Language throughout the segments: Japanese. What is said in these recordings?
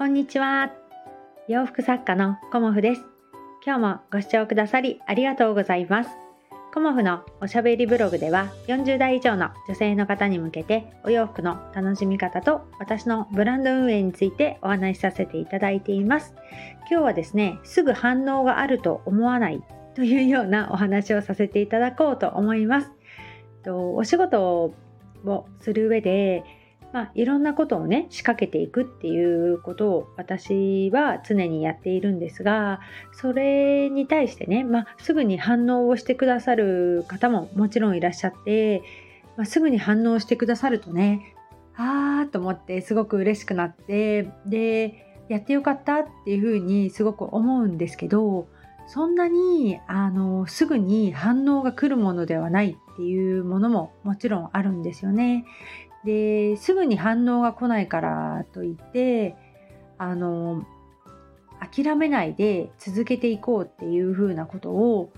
こんにちは。洋服作家のコモフです。今日もご視聴くださりありがとうございます。コモフのおしゃべりブログでは40代以上の女性の方に向けてお洋服の楽しみ方と私のブランド運営についてお話しさせていただいています。今日はですね、すぐ反応があると思わないというようなお話をさせていただこうと思います。お仕事をする上でまあ、いろんなことをね仕掛けていくっていうことを私は常にやっているんですがそれに対してね、まあ、すぐに反応をしてくださる方ももちろんいらっしゃって、まあ、すぐに反応してくださるとねあーと思ってすごく嬉しくなってでやってよかったっていうふうにすごく思うんですけどそんなにあのすぐに反応が来るものではないっていうものももちろんあるんですよね。ですぐに反応が来ないからといってあの諦めないで続けていこうっていうふうなことを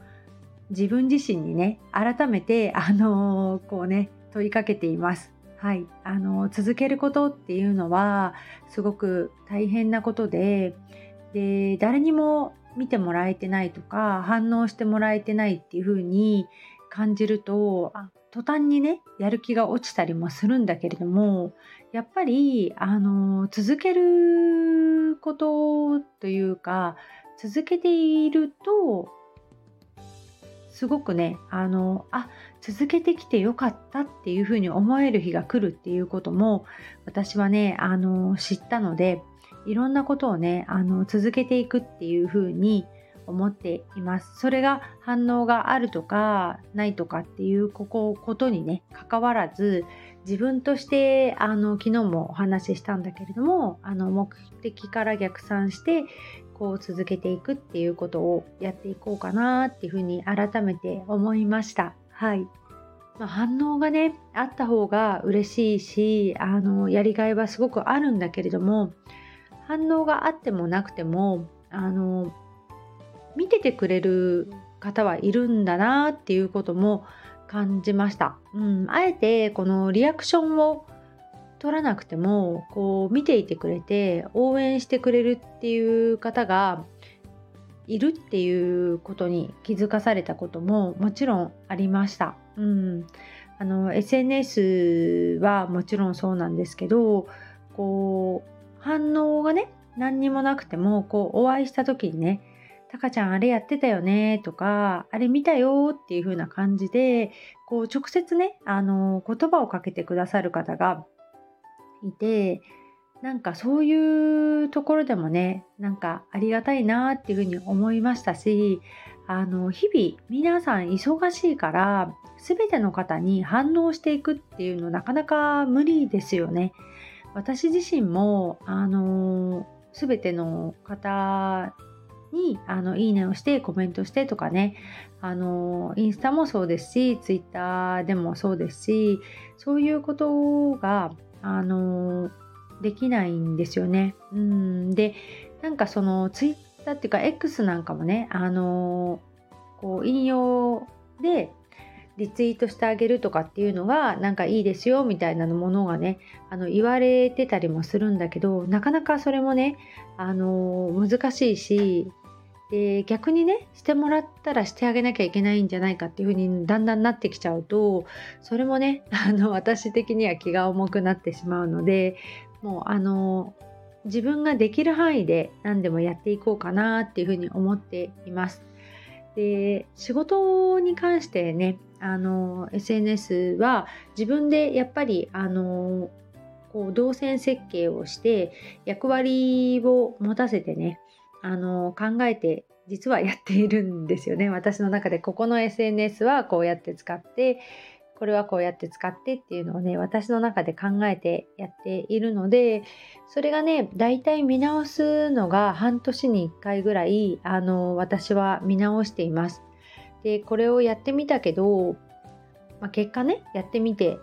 自分自身にね改めてあのこうね問いかけています。はい、あの続けることっていうのはすごく大変なことでで誰にも見てもらえてないとか反応してもらえてないっていうふうに感じると途端にねやる気が落ちたりもするんだけれどもやっぱりあの続けることというか続けているとすごくねあのあ続けてきてよかったっていうふうに思える日が来るっていうことも私はねあの知ったのでいろんなことをねあの続けていくっていうふうに思っています。それが反応があるとかないとかっていうここことにね関わらず自分としてあの昨日もお話ししたんだけれどもあの目的から逆算してこう続けていくっていうことをやっていこうかなっていうふうに改めて思いました。はい。まあ、反応がねあった方が嬉しいしあのやりがいはすごくあるんだけれども反応があってもなくてもあの見ててくれる方はいるんだなっていうことも感じました。うん、あえてこのリアクションを取らなくてもこう見ていてくれて応援してくれるっていう方がいるっていうことに気づかされたことももちろんありました。うん、あの SNS はもちろんそうなんですけどこう反応がね何にもなくてもこうお会いした時にねタカちゃんあれやってたよねとか、あれ見たよっていう風な感じで、こう直接ね、あの、言葉をかけてくださる方がいて、なんかそういうところでもね、なんかありがたいなっていう風に思いましたし、あの、日々皆さん忙しいから、全ての方に反応していくっていうのなかなか無理ですよね。私自身も、あの、全ての方にあのいいねをしてコメントしてとかねあのインスタもそうですしツイッターでもそうですしそういうことがあのできないんですよね。うんでなんかそのツイッターっていうか X なんかもねあのこう引用でリツイートしてあげるとかっていうのがなんかいいですよみたいなものがねあの言われてたりもするんだけどなかなかそれもねあの難しいしで逆にねしてもらったらしてあげなきゃいけないんじゃないかっていう風にだんだんなってきちゃうとそれもね あの私的には気が重くなってしまうのでもうあの自分ができる範囲で何でもやっていこうかなっていう風に思っています。で仕事に関してねあの SNS は自分でやっぱりあのこう動線設計をして役割を持たせてねあの考えて実はやっているんですよね。私の中でここの SNS はこうやって使ってこれはこうやって使ってっていうのをね私の中で考えてやっているのでそれがね大体見直すのが半年に1回ぐらいあの私は見直しています。でこれをやってみたけど、まあ、結果ねやってみて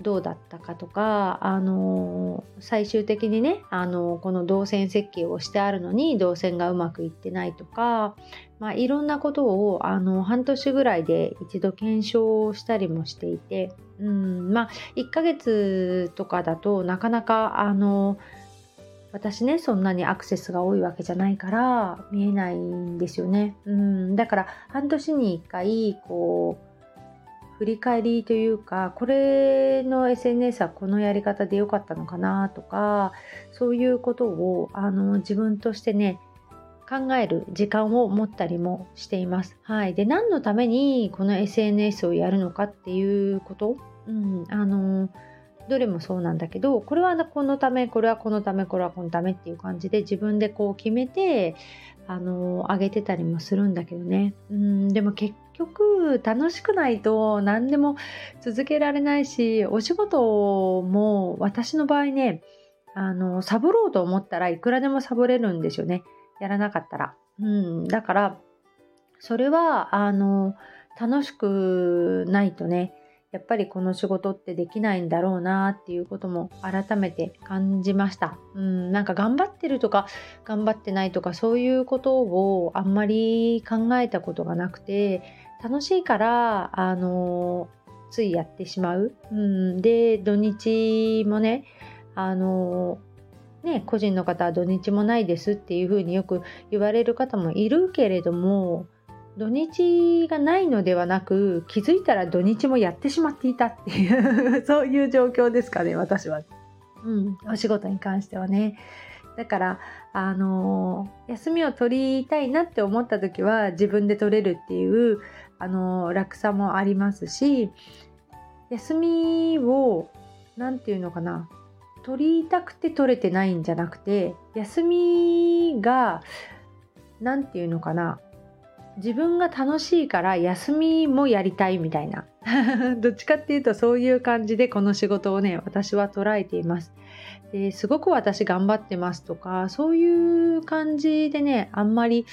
どうだったかとか、あの最終的にね、あのこの動線設計をしてあるのに動線がうまくいってないとか、まあ、いろんなことをあの半年ぐらいで一度検証したりもしていて、うんまあ、1ヶ月とかだとなかなかあの私ねそんなにアクセスが多いわけじゃないから見えないんですよね。うんだから半年に1回こう振り返りというかこれの SNS はこのやり方で良かったのかなとかそういうことをあの自分としてね考える時間を持ったりもしています。はい、で何のためにこの SNS をやるのかっていうこと、うん、あのどれもそうなんだけどこれはこのためこれはこのためこれはこのためっていう感じで自分でこう決めてあの上げてたりもするんだけどね、うん、でも結局楽しくないと何でも続けられないしお仕事も私の場合ねあのサボろうと思ったらいくらでもサボれるんですよねやらなかったら。うん、だからそれはあの楽しくないとねやっぱりこの仕事ってできないんだろうなっていうことも改めて感じました。うん、なんか頑張ってるとか頑張ってないとかそういうことをあんまり考えたことがなくて楽しいからあのついやってしまう。うん、で土日もねあのね、個人の方は土日もないですっていうふうによく言われる方もいるけれども土日がないのではなく気づいたら土日もやってしまっていたっていう そういう状況ですかね私は、うん、お仕事に関してはね。だからあの休みを取りたいなって思った時は自分で取れるっていうあの楽さもありますし休みを何て言うのかな取りたくて取れてないんじゃなくて休みが何て言うのかな自分が楽しいから休みもやりたいみたいな。どっちかっていうとそういう感じでこの仕事をね私は捉えています。ですごく私頑張ってますとかそういう感じでねあんまり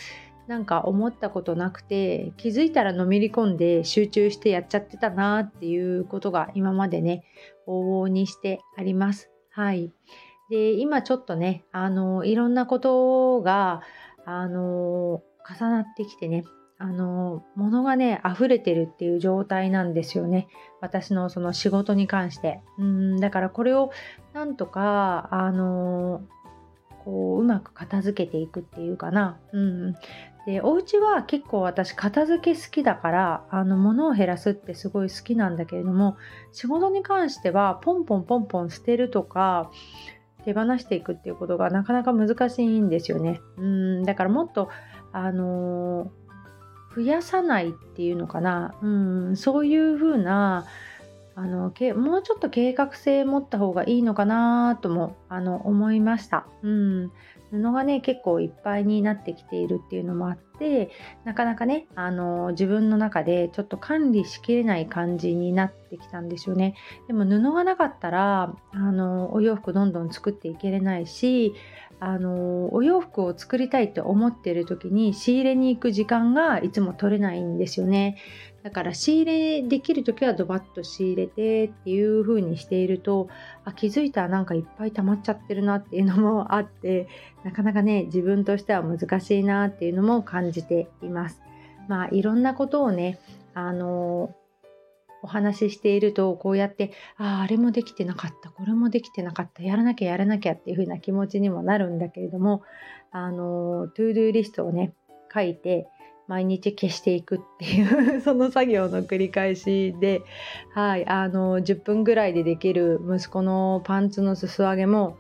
なんか思ったことなくて気づいたらのめり込んで集中してやっちゃってたなっていうことが今までね往々にしてあります。はい。で今ちょっとねあのいろんなことがあの重なってきてねあの物がね溢れてるっていう状態なんですよね。私のその仕事に関して。うんだからこれをなんとかあのこううまく片付けていくっていうかな。うんでお家は結構私片付け好きだからあの物を減らすってすごい好きなんだけれども仕事に関してはポンポンポンポン捨てるとか手放していくっていうことがなかなか難しいんですよね。うん。だからもっとあの増やさないっていうのかな、うん、そういうふうなあのもうちょっと計画性持った方がいいのかなともあの思いました。うん、布がね結構いっぱいになってきているっていうのもあってなかなかねあの自分の中でちょっと管理しきれない感じになってきたんですよねでも布がなかったらあのお洋服どんどん作っていけれないしあのお洋服を作りたいって思ってる時に仕入れに行く時間がいつも取れないんですよねだから仕入れできる時はドバッと仕入れてっていう風にしているとあ気づいたらなんかいっぱい溜まっちゃってるなっていうのもあって なかなかね自分としては難しいなっていうのも感じています。まあいろんなことをねあのお話ししているとこうやってあああれもできてなかったこれもできてなかったやらなきゃやらなきゃっていう風な気持ちにもなるんだけれどもあの to do list をね書いて毎日消していくっていう その作業の繰り返しで、はい、あの10分ぐらいでできる息子のパンツの裾上げも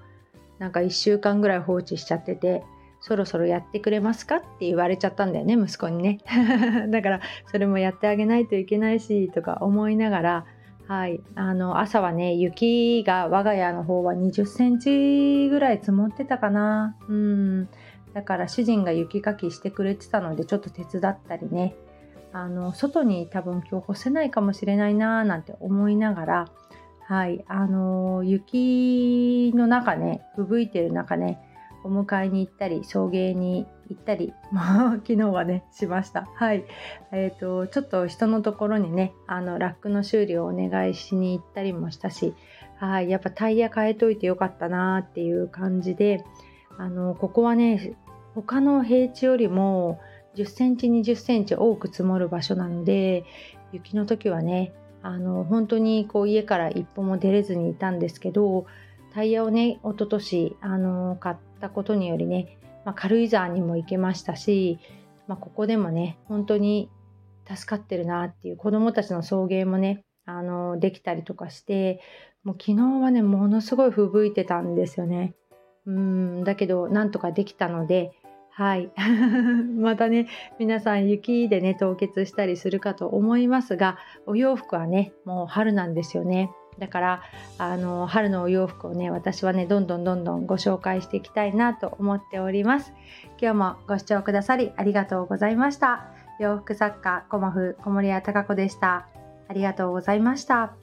なんか1週間ぐらい放置しちゃっててそろそろやってくれますか？って言われちゃったんだよね息子にね。だからそれもやってあげないといけないしとか思いながらはい、あの朝はね雪が我が家の方は20センチぐらい積もってたかな。うん。だから主人が雪かきしてくれてたのでちょっと手伝ったりね。あの外に多分今日干せないかもしれないなーなんて思いながらはい。あの雪の中ね吹雪いてる中ねお迎えに行ったり送迎に行ったり 昨日はねしました。はい。えーと、ちょっと人のところにねあのラックの修理をお願いしに行ったりもしたしはい。やっぱタイヤ変えといてよかったなーっていう感じであのここはね他の平地よりも10センチ20センチ多く積もる場所なので雪の時はねあの本当にこう家から一歩も出れずにいたんですけどタイヤをね、一昨年あの買ってたことによりね、まあ、軽井沢にも行けましたし、まあ、ここでもね、本当に助かってるなっていう子供たちの送迎もね、あのできたりとかして、もう昨日はね、ものすごい吹雪いてたんですよね。うんだけどなんとかできたのではい またね皆さん雪でね凍結したりするかと思いますがお洋服はねもう春なんですよねだからあの春のお洋服をね私はねどんどんどんどんご紹介していきたいなと思っております。今日もご視聴くださりありがとうございました。洋服作家コモフ小森屋隆子でした。ありがとうございました。